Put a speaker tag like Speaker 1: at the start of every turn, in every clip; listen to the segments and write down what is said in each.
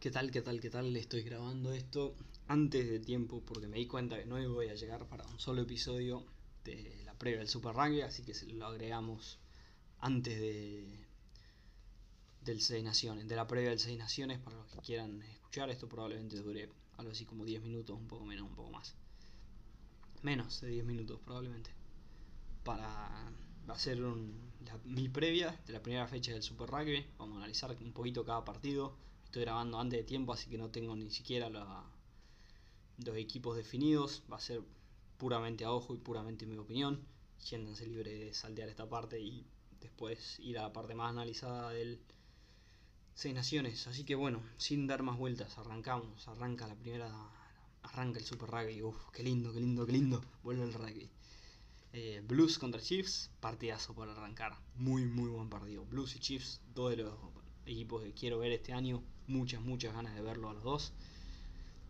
Speaker 1: ¿Qué tal, qué tal, qué tal? Estoy grabando esto antes de tiempo porque me di cuenta que no voy a llegar para un solo episodio de la previa del Super Rugby, así que lo agregamos antes de del Seis Naciones, de la previa del Seis Naciones para los que quieran escuchar. Esto probablemente dure algo así como 10 minutos, un poco menos, un poco más. Menos de 10 minutos probablemente. Para hacer un, mi previa de la primera fecha del Super Rugby. Vamos a analizar un poquito cada partido Estoy grabando antes de tiempo, así que no tengo ni siquiera los equipos definidos. Va a ser puramente a ojo y puramente mi opinión. Siéntanse libre de saltear esta parte y después ir a la parte más analizada del Seis Naciones. Así que bueno, sin dar más vueltas, arrancamos. Arranca la primera. Arranca el Super Rugby. Uf, qué lindo, qué lindo, qué lindo. Vuelve el rugby. Eh, Blues contra Chiefs, partidazo para arrancar. Muy, muy buen partido. Blues y Chiefs, dos de los equipos que quiero ver este año. Muchas, muchas ganas de verlo a los dos.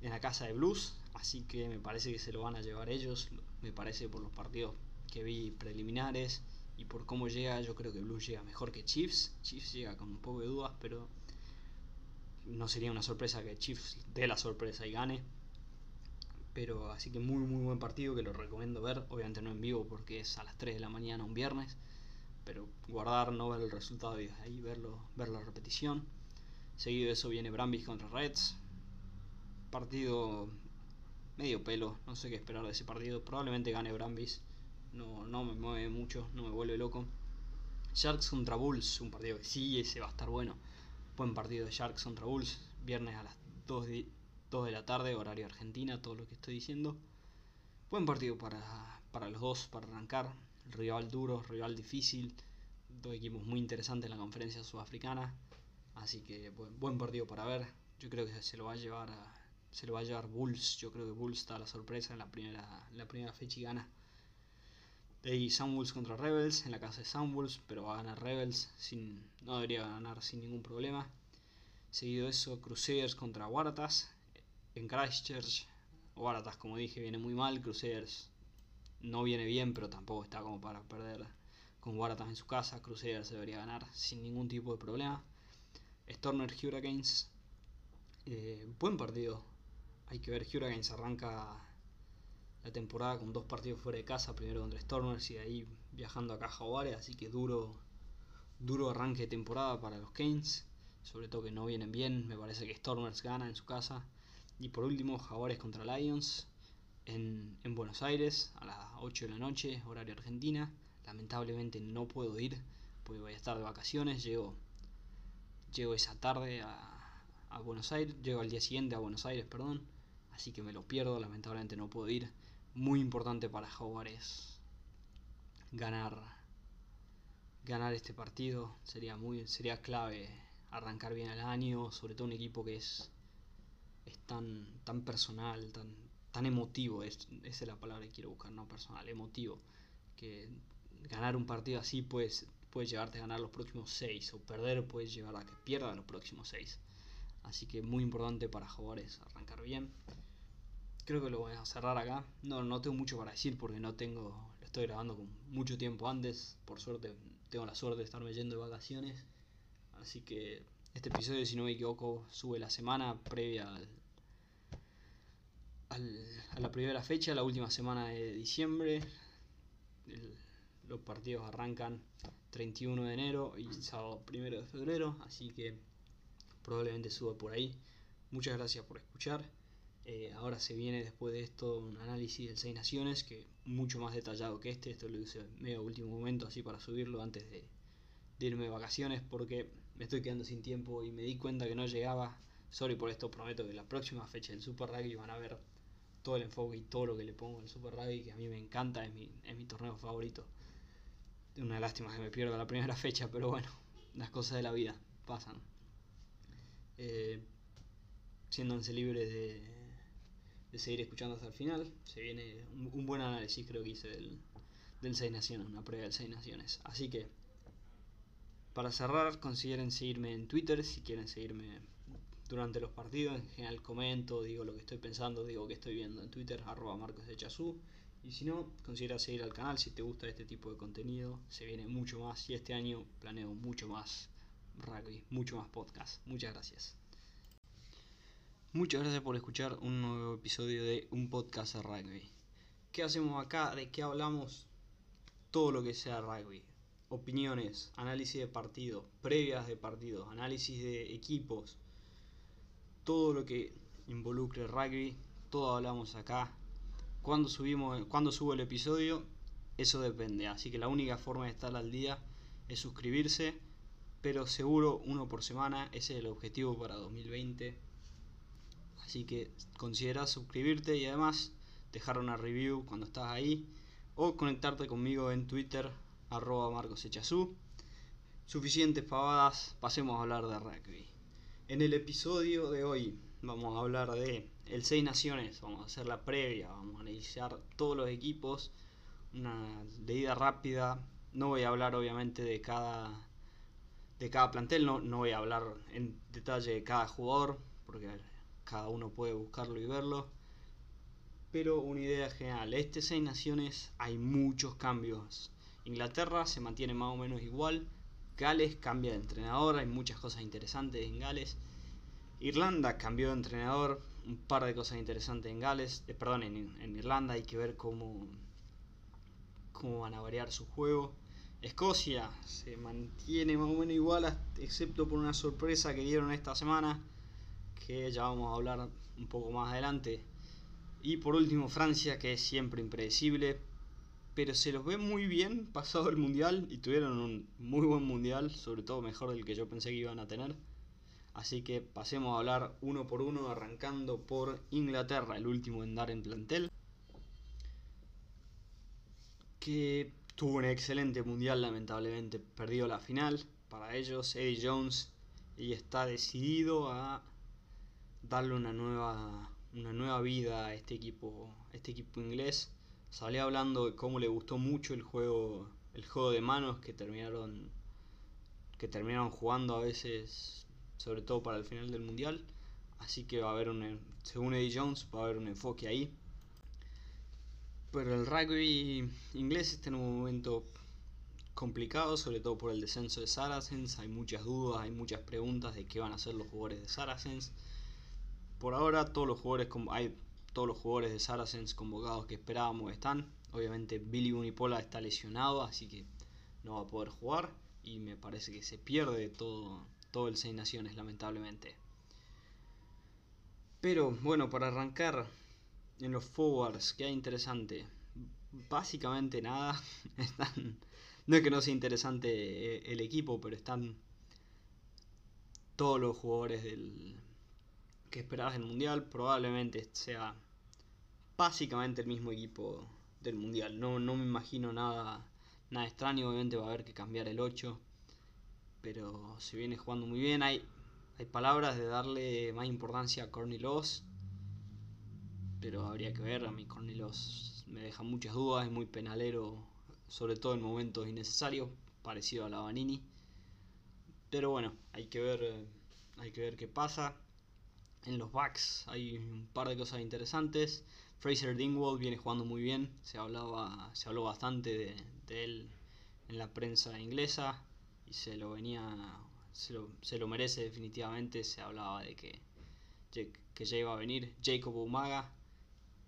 Speaker 1: En la casa de Blues. Así que me parece que se lo van a llevar ellos. Me parece por los partidos que vi preliminares. Y por cómo llega, yo creo que Blues llega mejor que Chiefs. Chiefs llega con un poco de dudas, pero no sería una sorpresa que Chiefs dé la sorpresa y gane. Pero así que muy muy buen partido que lo recomiendo ver. Obviamente no en vivo porque es a las 3 de la mañana un viernes pero guardar, no ver el resultado y ahí verlo, ver la repetición. Seguido de eso viene Brambis contra Reds. Partido medio pelo, no sé qué esperar de ese partido. Probablemente gane Brambis. No, no me mueve mucho, no me vuelve loco. Sharks contra Bulls, un partido que sí, ese va a estar bueno. Buen partido de Sharks contra Bulls, viernes a las 2 de, 2 de la tarde, horario Argentina, todo lo que estoy diciendo. Buen partido para, para los dos, para arrancar rival duro, rival difícil, dos equipos muy interesantes en la conferencia sudafricana, así que buen, partido para ver. Yo creo que se lo va a llevar se lo va a llevar Bulls. Yo creo que Bulls está a la sorpresa en la primera, la primera fecha y gana. De ahí Sunwolves contra Rebels en la casa de Sunwolves, pero va a ganar Rebels sin, no debería ganar sin ningún problema. Seguido eso, Crusaders contra Waratahs en Christchurch. Waratahs, como dije, viene muy mal. Crusaders no viene bien, pero tampoco está como para perder con Waratahs en su casa. Crusader se debería ganar sin ningún tipo de problema. Stormer Hurricanes, eh, buen partido. Hay que ver, Hurricanes arranca la temporada con dos partidos fuera de casa, primero contra Stormers y de ahí viajando acá a Jaguares, así que duro, duro arranque de temporada para los Canes, sobre todo que no vienen bien, me parece que Stormers gana en su casa. Y por último, Jaguares contra Lions, en, Buenos Aires a las 8 de la noche, horario Argentina. Lamentablemente no puedo ir porque voy a estar de vacaciones. Llego, llego esa tarde a, a Buenos Aires, llego al día siguiente a Buenos Aires, perdón. Así que me lo pierdo, lamentablemente no puedo ir. Muy importante para Jaguares ganar ganar este partido sería muy sería clave arrancar bien el año sobre todo un equipo que es es tan tan personal tan tan emotivo, es, esa es la palabra que quiero buscar, no personal, emotivo, que ganar un partido así puedes, puede llevarte a ganar los próximos 6 o perder puede llevar a que pierda los próximos 6. Así que muy importante para jugadores arrancar bien. Creo que lo voy a cerrar acá. No, no tengo mucho para decir porque no tengo, lo estoy grabando con mucho tiempo antes. Por suerte tengo la suerte de estarme yendo de vacaciones. Así que este episodio, si no me equivoco, sube la semana previa al, a la primera fecha, la última semana de diciembre. Los partidos arrancan 31 de enero y sábado 1 de febrero, así que probablemente suba por ahí. Muchas gracias por escuchar. Eh, ahora se viene después de esto un análisis del Seis Naciones, que mucho más detallado que este. Esto lo hice medio último momento, así para subirlo antes de, de irme de vacaciones, porque me estoy quedando sin tiempo y me di cuenta que no llegaba. Sorry por esto, prometo que la próxima fecha del Super Rugby van a ver todo el enfoque y todo lo que le pongo al Super Rugby, que a mí me encanta, es mi, es mi torneo favorito. Una lástima que me pierda la primera fecha, pero bueno, las cosas de la vida pasan. Eh, siéndonos libres de, de, seguir escuchando hasta el final, se viene un, buen análisis, creo que hice del, del Seis Naciones, una prueba del Seis Naciones. Así que, para cerrar, consideren seguirme en Twitter si quieren seguirme durante los partidos. En general comento, digo lo que estoy pensando, digo que estoy viendo en Twitter, arroba Marcos de. Y si no, considera seguir al canal si te gusta este tipo de contenido. Se viene mucho más y este año planeo mucho más rugby, mucho más podcast. Muchas gracias. Muchas gracias por escuchar un nuevo episodio de un podcast de rugby. ¿Qué hacemos acá? ¿De qué hablamos? Todo lo que sea rugby. Opiniones, análisis de partidos, previas de partidos, análisis de equipos. Todo lo que involucre rugby, todo hablamos acá. Cuando subimos, cuando subo el episodio, eso depende. Así que la única forma de estar al día es suscribirse, pero seguro uno por semana, ese es el objetivo para 2020 Así que considera suscribirte y además dejar una review cuando estás ahí o conectarte conmigo en Twitter arroba marcosechazú. Suficientes pavadas, pasemos a hablar de rugby. En el episodio de hoy vamos a hablar de el Seis Naciones, vamos a hacer la previa, vamos a analizar todos los equipos, una leída rápida. No voy a hablar obviamente de cada de cada plantel, no, no voy a hablar en detalle de cada jugador, porque cada uno puede buscarlo y verlo. Pero una idea general, este seis naciones hay muchos cambios. Inglaterra se mantiene más o menos igual, Gales cambia de entrenador, hay muchas cosas interesantes en Gales. Irlanda cambió de entrenador, un par de cosas interesantes en Gales, eh, perdón, en, Irlanda hay que ver cómo, cómo van a variar su juego. Escocia se mantiene más o menos igual, excepto por una sorpresa que dieron esta semana que ya vamos a hablar un poco más adelante. Y por último Francia, que es siempre impredecible, pero se los ve muy bien pasado el mundial y tuvieron un muy buen mundial, sobre todo mejor del que yo pensé que iban a tener. Así que pasemos a hablar uno por uno, arrancando por Inglaterra, el último en dar en plantel. Que tuvo un excelente mundial, lamentablemente perdió la final. Para ellos, Eddie Jones y está decidido a darle una nueva, una nueva vida a este equipo, este equipo inglés. Salía hablando de cómo le gustó mucho el juego, el juego de manos que terminaron, que terminaron jugando a veces, sobre todo para el final del mundial. Así que va a haber un, según Eddie Jones, va a haber un enfoque ahí. Pero el rugby inglés está en un momento complicado, sobre todo por el descenso de Saracens. Hay muchas dudas, hay muchas preguntas de qué van a hacer los jugadores de Saracens. Por ahora todos los jugadores hay todos los jugadores de Saracens convocados que esperábamos están. Obviamente Billy Unipola está lesionado, así que no va a poder jugar y me parece que se pierde todo todo el Seis Naciones lamentablemente. Pero bueno, para arrancar en los forwards, que hay interesante. Básicamente nada. Están, no es que no sea interesante eh, el equipo, pero están todos los jugadores del, que esperabas del Mundial. Probablemente sea básicamente el mismo equipo del Mundial. No, no me imagino nada, nada extraño. Obviamente va a haber que cambiar el 8. Pero se viene jugando muy bien. Hay, hay palabras de darle más importancia a Cornilos. Pero habría que ver. A mí Cornilos me deja muchas dudas. Es muy penalero. Sobre todo en momentos innecesarios. Parecido a la Vanini. Pero bueno, hay que ver. Hay que ver qué pasa en los backs hay un par de cosas interesantes. Fraser Dingwall viene jugando muy bien, se hablaba, se habló bastante de, él en la prensa inglesa y se lo venía, se lo, se lo merece definitivamente. Se hablaba de que, que ya iba a venir. Jacob Umaga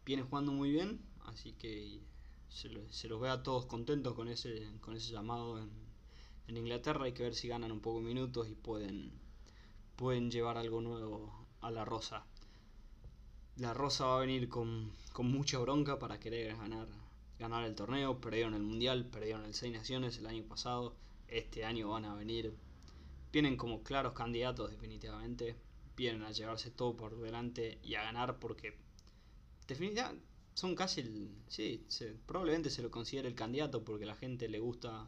Speaker 1: viene jugando muy bien, así que se, se los ve a todos contentos con ese, con ese llamado en, en Inglaterra. Hay que ver si ganan un poco de minutos y pueden, pueden llevar algo nuevo a la Rosa. La Rosa va a venir con, mucha bronca para querer ganar, ganar el torneo. Perdieron el Mundial, perdieron el Seis Naciones el año pasado. Este año van a venir. Vienen como claros candidatos definitivamente. Vienen a llevarse todo por delante y a ganar porque definitivamente son casi el... Sí, probablemente se lo considere el candidato porque la gente le gusta...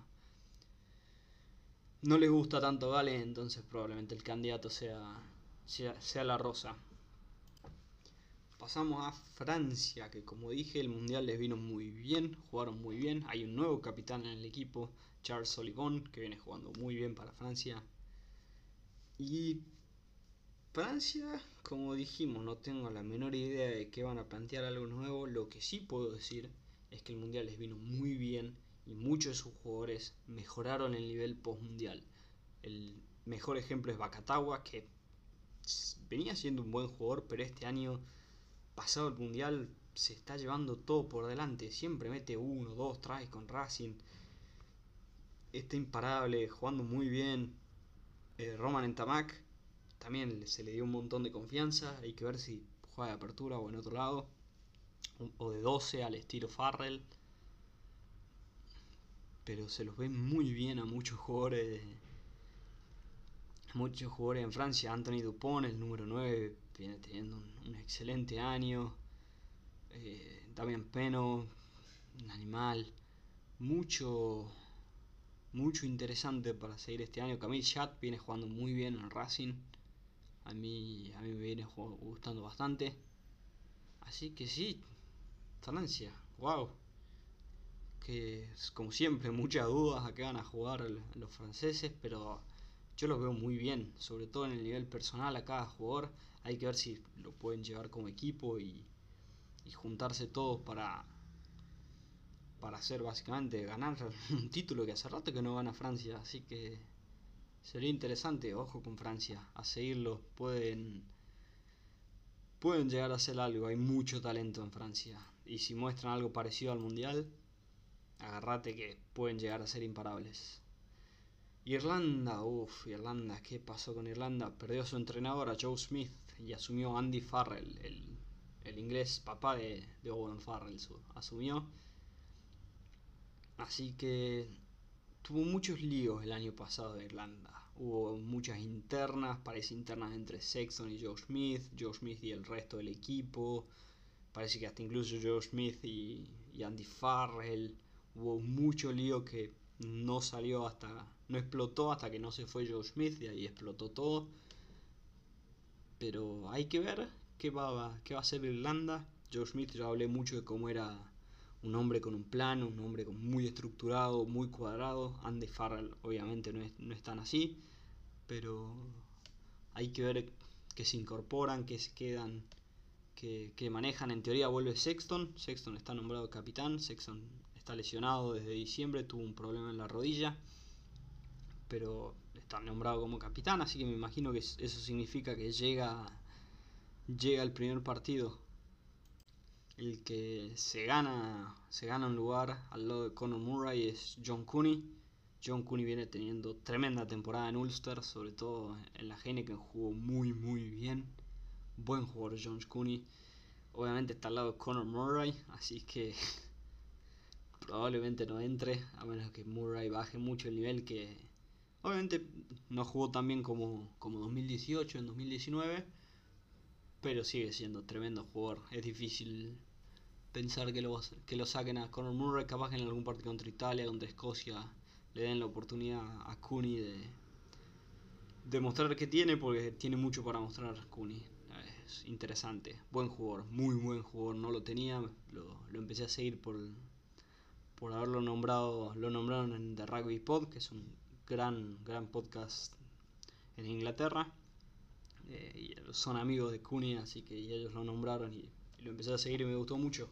Speaker 1: No le gusta tanto Gales, entonces probablemente el candidato sea sea, la rosa. Pasamos a Francia, que como dije, el mundial les vino muy bien, jugaron muy bien. Hay un nuevo capitán en el equipo, Charles Solivon, que viene jugando muy bien para Francia. Y Francia, como dijimos, no tengo la menor idea de que van a plantear algo nuevo. Lo que sí puedo decir es que el mundial les vino muy bien y muchos de sus jugadores mejoraron el nivel post mundial. El mejor ejemplo es Bakatawa, que venía siendo un buen jugador, pero este año, pasado el Mundial, se está llevando todo por delante. Siempre mete uno, dos tries con Racing. Está imparable, jugando muy bien. Eh, Roman Entamac también se le dio un montón de confianza. Hay que ver si juega de apertura o en otro lado. O de 12 al estilo Farrell. Pero se los ve muy bien a muchos jugadores. Muchos jugadores en Francia. Anthony Dupont, el número 9, viene teniendo un excelente año eh, Peno, un animal, mucho, mucho interesante para seguir este año. Camille Chat viene jugando muy bien en Racing, a mí, a mí me viene gustando bastante. Así que sí, Francia, wow. Que como siempre, muchas dudas a qué van a jugar los franceses, pero yo los veo muy bien, sobre todo en el nivel personal a cada jugador. Hay que ver si lo pueden llevar como equipo y, y juntarse todos para para hacer básicamente ganar un título que hace rato que no van a Francia, así que sería interesante, ojo con Francia, a seguirlo, pueden pueden llegar a hacer algo, hay mucho talento en Francia y si muestran algo parecido al Mundial, agarrate que pueden llegar a ser imparables. Irlanda, uff, Irlanda, ¿qué pasó con Irlanda? Perdió a su entrenador, a Joe Smith, y asumió Andy Farrell, el el inglés papá de, Owen Farrell asumió. Así que tuvo muchos líos el año pasado de Irlanda. Hubo muchas internas, parece internas entre Sexton y Joe Smith, Joe Smith y el resto del equipo. Parece que hasta incluso Joe Smith y, Andy Farrell. Hubo mucho lío que no salió hasta, no explotó hasta que no se fue Joe Smith y ahí explotó todo. Pero hay que ver qué va, qué va a hacer Irlanda. Joe Smith, yo hablé mucho de cómo era un hombre con un plano, un hombre muy estructurado, muy cuadrado. Andy Farrell obviamente no es, no tan así, pero hay que ver que se incorporan, que se quedan, que, que, manejan. En teoría vuelve Sexton, Sexton está nombrado capitán, Sexton está lesionado desde diciembre, tuvo un problema en la rodilla, pero está nombrado como capitán, así que me imagino que eso significa que llega llega el primer partido. El que se gana, se gana un lugar al lado de Conor Murray es John Cooney. John Cooney viene teniendo tremenda temporada en Ulster, sobre todo en la que jugó muy muy bien. Buen jugador John Cooney. Obviamente está al lado de Conor Murray, así que probablemente no entre, a menos que Murray baje mucho el nivel que obviamente no jugó tan bien como, como 2018 en 2019 pero sigue siendo tremendo jugador. Es difícil pensar que lo, que lo saquen a Conor Murray, capaz que en algún partido contra Italia, contra Escocia, le den la oportunidad a Cooney de, de mostrar que tiene, porque tiene mucho para mostrar Cooney. Es interesante, buen jugador, muy buen jugador, no lo tenía, lo, lo empecé a seguir por, por haberlo nombrado, lo nombraron en The Rugby Pod, que es un gran, gran podcast en Inglaterra eh, son amigos de Cooney, así que ellos lo nombraron y, lo empecé a seguir y me gustó mucho.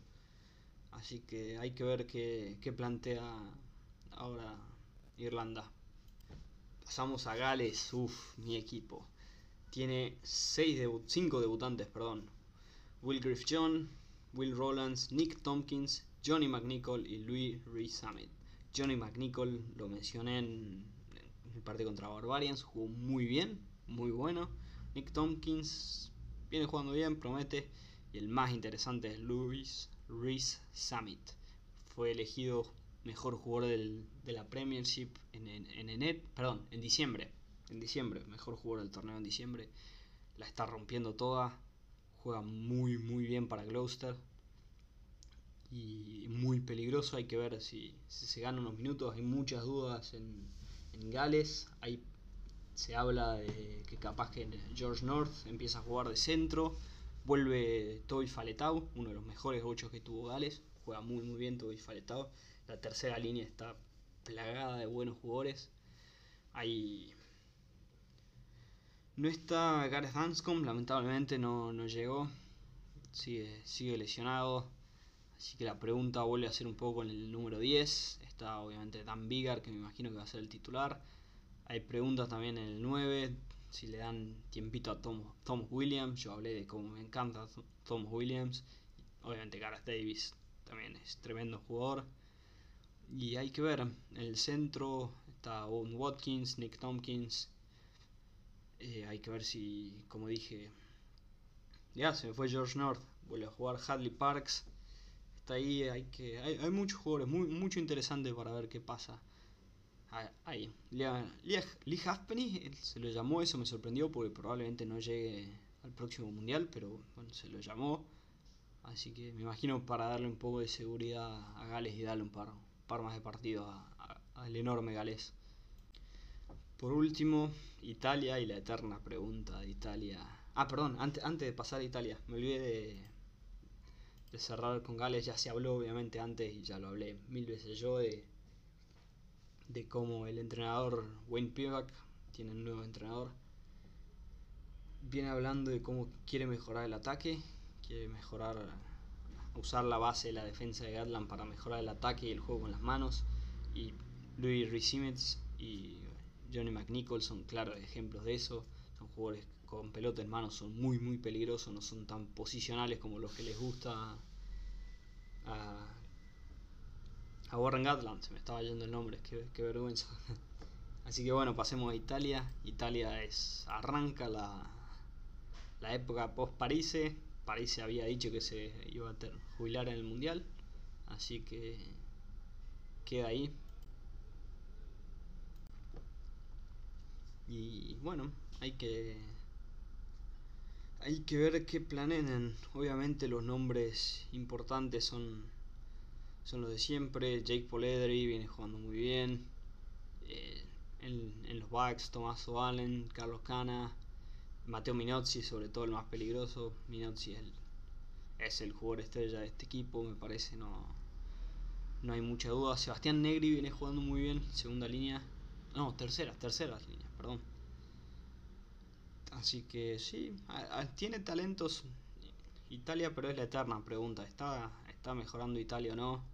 Speaker 1: Así que hay que ver qué, plantea ahora Irlanda. Pasamos a Gales, uff, mi equipo. Tiene 5 debutantes, perdón. Will Griff John, Will Rollins, Nick Tompkins, Johnny McNichol y Louis Rees Summit. Johnny McNichol lo mencioné en, en el partido contra Barbarians, jugó muy bien, muy bueno. Nick Tompkins viene jugando bien, promete. Y el más interesante es Louis Reese Summit. Fue elegido mejor jugador de la Premiership en, en, perdón, en diciembre. En diciembre, mejor jugador del torneo en diciembre. La está rompiendo toda. Juega muy, muy bien para Gloucester. Y muy peligroso. Hay que ver si, se gana unos minutos. Hay muchas dudas en, en Gales. Hay se habla de que capaz que George North empieza a jugar de centro. Vuelve Toby Faletau, uno de los mejores ocho que tuvo Gales. Juega muy muy bien Toby Faletau. La tercera línea está plagada de buenos jugadores. Hay... No está Gareth Anscombe, lamentablemente no, no llegó. Sigue, sigue lesionado. Así que la pregunta vuelve a ser un poco en el número 10. Está obviamente Dan Vigar, que me imagino que va a ser el titular. Hay preguntas también en el 9. Si le dan tiempito a Tom, Tom Williams, yo hablé de cómo me encanta Tom Williams, obviamente Gareth Davis también es tremendo jugador. Y hay que ver, en el centro está Owen Watkins, Nick Tompkins. Eh, hay que ver si, como dije, ya se me fue George North, vuelve a jugar Hadley Parks. Está ahí, hay que hay, hay muchos jugadores, muy, mucho interesante para ver qué pasa. Ahí, Lee Halfpenny se lo llamó, eso me sorprendió porque probablemente no llegue al próximo mundial, pero bueno, se lo llamó. Así que me imagino para darle un poco de seguridad a Gales y darle un par, par más de partidos al enorme Gales. Por último, Italia y la eterna pregunta de Italia. Ah, perdón, antes, antes de pasar a Italia, me olvidé de cerrar con Gales. Ya se habló obviamente antes y ya lo hablé mil veces yo de, de cómo el entrenador Wayne Pivac tiene un nuevo entrenador. Viene hablando de cómo quiere mejorar el ataque mejorar, usar la base de la defensa de Gatland para mejorar el ataque y el juego con las manos. Y Louis Risimets y Johnny McNichol son claros ejemplos de eso. Son jugadores con pelota en manos, son muy muy peligrosos, no son tan posicionales como los que les gusta a Warren Gatland. Se me estaba yendo el nombre, qué, vergüenza. Así que bueno, pasemos a Italia. Italia es arranca la, la época post-París París había dicho que se iba a jubilar en el Mundial, así que queda ahí. Y bueno, hay que hay que ver qué planean. Obviamente los nombres importantes son son los de siempre. Jake Poledri viene jugando muy bien. Eh, en, en, los backs, Tomás Allen, Carlos Cana, Mateo Minozzi, sobre todo el más peligroso. Minozzi es el, jugador estrella de este equipo, me parece, no, no hay mucha duda. Sebastián Negri viene jugando muy bien, segunda línea. No, tercera, tercera línea, perdón. Así que sí, tiene talentos Italia, pero es la eterna pregunta. ¿Está, está mejorando Italia o no?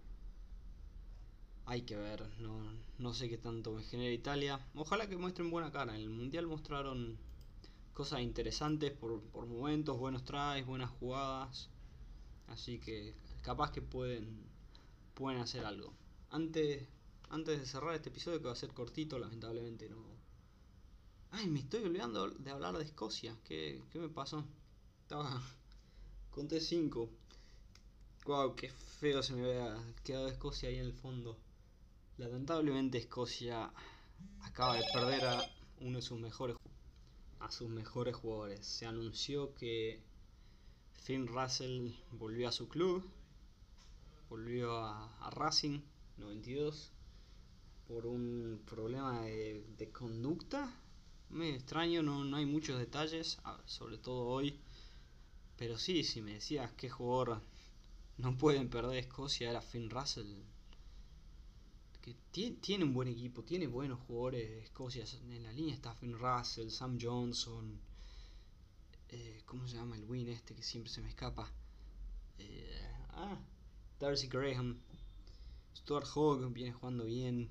Speaker 1: Hay que ver, no, no sé qué tanto me genera Italia. Ojalá que muestren buena cara. En el Mundial mostraron cosas interesantes por, por momentos, buenos tries, buenas jugadas. Así que capaz que pueden, pueden hacer algo. Antes, antes de cerrar este episodio, que va a ser cortito, lamentablemente no. Ay, me estoy olvidando de hablar de Escocia. ¿Qué, qué me pasó? Estaba. Conté 5. Wow, qué feo se me había quedado Escocia ahí en el fondo. Lamentablemente Escocia acaba de perder a uno de sus mejores a sus mejores jugadores. Se anunció que Finn Russell volvió a su club, volvió a, Racing 92 por un problema de, conducta. Me extraño, no, no hay muchos detalles, sobre todo hoy. Pero sí, si me decías qué jugador no pueden perder Escocia era Finn Russell tiene, un buen equipo, tiene buenos jugadores de Escocia. En la línea está Finn Russell, Sam Johnson. Eh, ¿Cómo se llama el win este que siempre se me escapa? Eh, ah, Darcy Graham. Stuart Hogg viene jugando bien.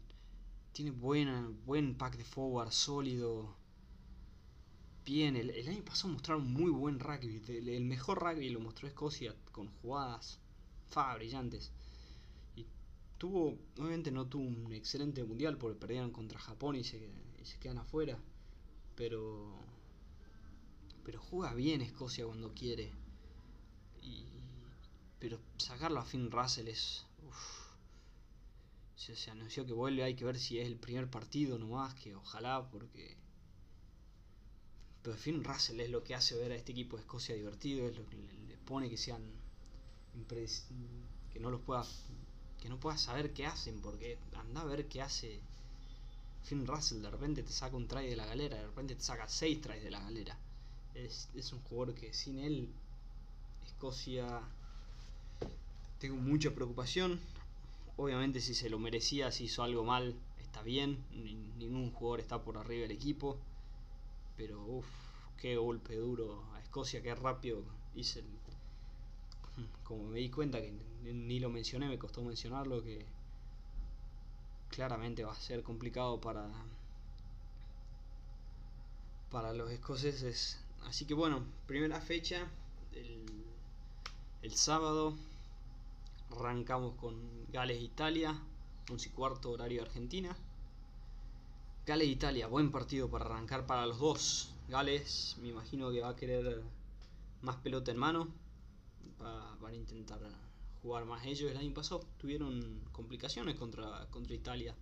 Speaker 1: Tiene buena, buen pack de forward, sólido. Bien, el, año pasado mostraron muy buen rugby. El, el mejor rugby lo mostró Escocia con jugadas brillantes tuvo, obviamente no tuvo un excelente mundial porque perdieron contra Japón y se, se quedan afuera. Pero, pero juega bien Escocia cuando quiere. Y, pero sacarlo a Finn Russell es. Se, se, anunció que vuelve, hay que ver si es el primer partido nomás, que ojalá, porque. Pero Finn Russell es lo que hace ver a este equipo de Escocia divertido, es lo que le, pone que sean. que no los pueda que no puedas saber qué hacen, porque anda a ver qué hace Finn Russell, de repente te saca un try de la galera, de repente te saca seis tries de la galera. Es, es un jugador que sin él, Escocia, tengo mucha preocupación. Obviamente si se lo merecía, si hizo algo mal, está bien. Ningún jugador está por arriba del equipo. Pero uff, qué golpe duro a Escocia, qué rápido hice el, como me di cuenta que ni lo mencioné, me costó mencionarlo, que claramente va a ser complicado para para los escoceses. Así que bueno, primera fecha, el, el sábado, arrancamos con Gales-Italia, 11 y cuarto horario Argentina. Gales-Italia, buen partido para arrancar para los dos. Gales, me imagino que va a querer más pelota en mano, va, van a intentar jugar más ellos. El año pasado tuvieron complicaciones contra, contra Italia,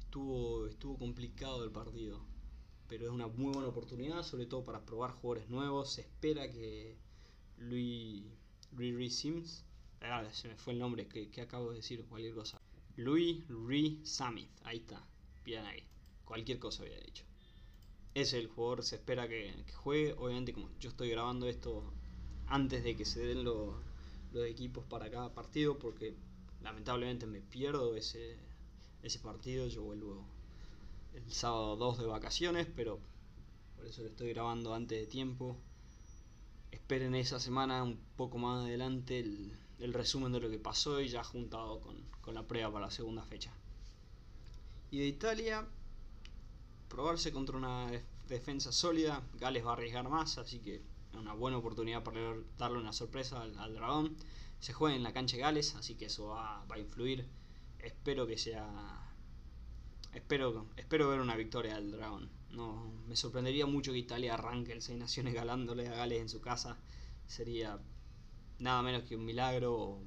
Speaker 1: estuvo, estuvo complicado el partido pero es una muy buena oportunidad, sobre todo para probar jugadores nuevos. Se espera que Louis, Louis Sims, ah, se me fue el nombre que, que, acabo de decir, cualquier cosa. Louis Ree Samith, ahí está, bien ahí, cualquier cosa había dicho. Es el jugador, se espera que, que, juegue. Obviamente, como yo estoy grabando esto antes de que se den los, los equipos para cada partido, porque lamentablemente me pierdo ese, ese partido. Yo vuelvo el sábado 2 de vacaciones, pero por eso lo estoy grabando antes de tiempo. Esperen esa semana un poco más adelante el, el resumen de lo que pasó y ya juntado con, con, la prueba para la segunda fecha. Y de Italia, probarse contra una defensa sólida. Gales va a arriesgar más, así que una buena oportunidad para darle una sorpresa al, dragón. Se juega en la cancha de Gales, así que eso va, a influir. Espero que sea espero, espero ver una victoria del Dragón. No, me sorprendería mucho que Italia arranque el Seis Naciones galándole a Gales en su casa. Sería nada menos que un milagro o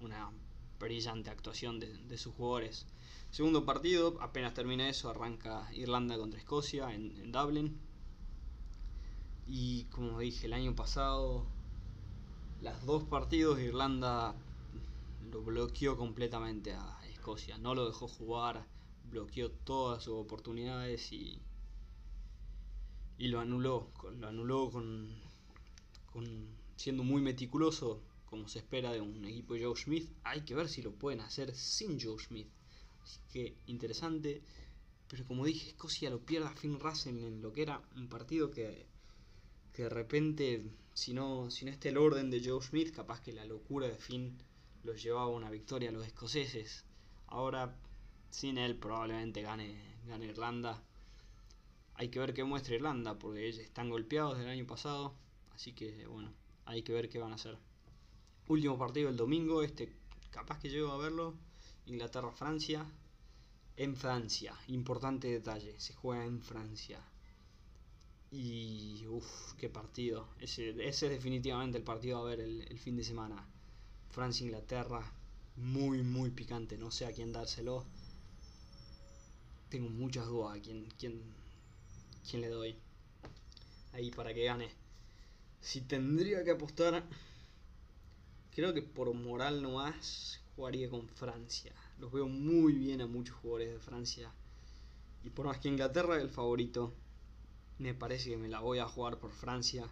Speaker 1: una brillante actuación de, de, sus jugadores. Segundo partido, apenas termina eso, arranca Irlanda contra Escocia en, en Dublin. Y como dije el año pasado, las dos partidos Irlanda lo bloqueó completamente a Escocia, no lo dejó jugar bloqueó todas sus oportunidades y, y lo anuló. Lo anuló con, con siendo muy meticuloso, como se espera de un equipo de Joe Smith. Hay que ver si lo pueden hacer sin Joe Smith. Así que interesante. Pero como dije, Escocia lo pierde a Finn Russell en lo que era un partido que, que de repente, si no, si no está el orden de Joe Smith, capaz que la locura de Finn los llevaba a una victoria a los escoceses. Ahora sin él probablemente gane, gane Irlanda. Hay que ver qué muestra Irlanda, porque ellos están golpeados del año pasado. Así que bueno, hay que ver qué van a hacer. Último partido el domingo, este capaz que llego a verlo. Inglaterra-Francia. En Francia, importante detalle, se juega en Francia. Y uff, qué partido. Ese, ese, es definitivamente el partido a ver el, el fin de semana. Francia-Inglaterra, muy, muy picante. No sé a quién dárselo tengo muchas dudas a quién, quién, quién le doy ahí para que gane. Si tendría que apostar, creo que por moral nomás jugaría con Francia. Los veo muy bien a muchos jugadores de Francia. Y por más que Inglaterra es el favorito, me parece que me la voy a jugar por Francia.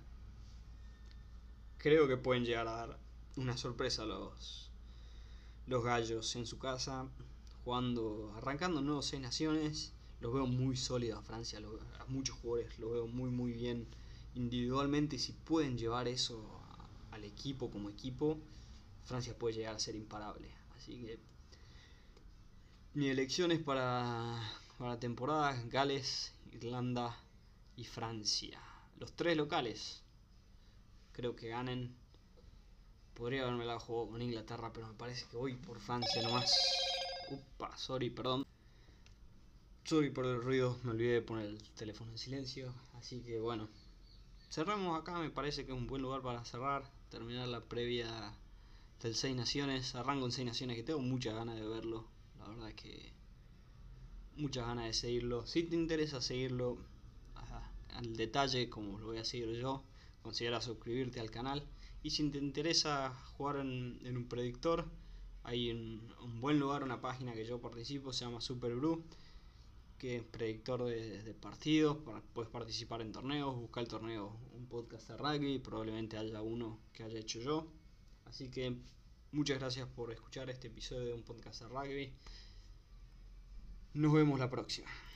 Speaker 1: Creo que pueden llegar a dar una sorpresa a los, los gallos en su casa jugando, arrancando nuevos seis naciones. Los veo muy sólidos a Francia, lo, a muchos jugadores los veo muy muy bien individualmente y si pueden llevar eso al equipo como equipo, Francia puede llegar a ser imparable. Así que mi elección es para, para temporada Gales, Irlanda y Francia. Los tres locales creo que ganen. Podría haberme la jugado con Inglaterra, pero me parece que voy por Francia nomás. Upa, sorry, perdón. Sorry por el ruido, me olvidé de poner el teléfono en silencio. Así que bueno, cerramos acá, me parece que es un buen lugar para cerrar, terminar la previa del Seis Naciones. Arranco en Seis Naciones que tengo muchas ganas de verlo. La verdad es que muchas ganas de seguirlo. Si te interesa seguirlo al detalle, como lo voy a seguir yo, considera suscribirte al canal. Y si te interesa jugar en, un predictor, hay un, buen lugar, una página que yo participo, se llama Super que es predictor de, de partidos, puedes participar en torneos, buscar el torneo, un podcast de rugby, probablemente haya uno que haya hecho yo. Así que muchas gracias por escuchar este episodio de un podcast de rugby. Nos vemos la próxima.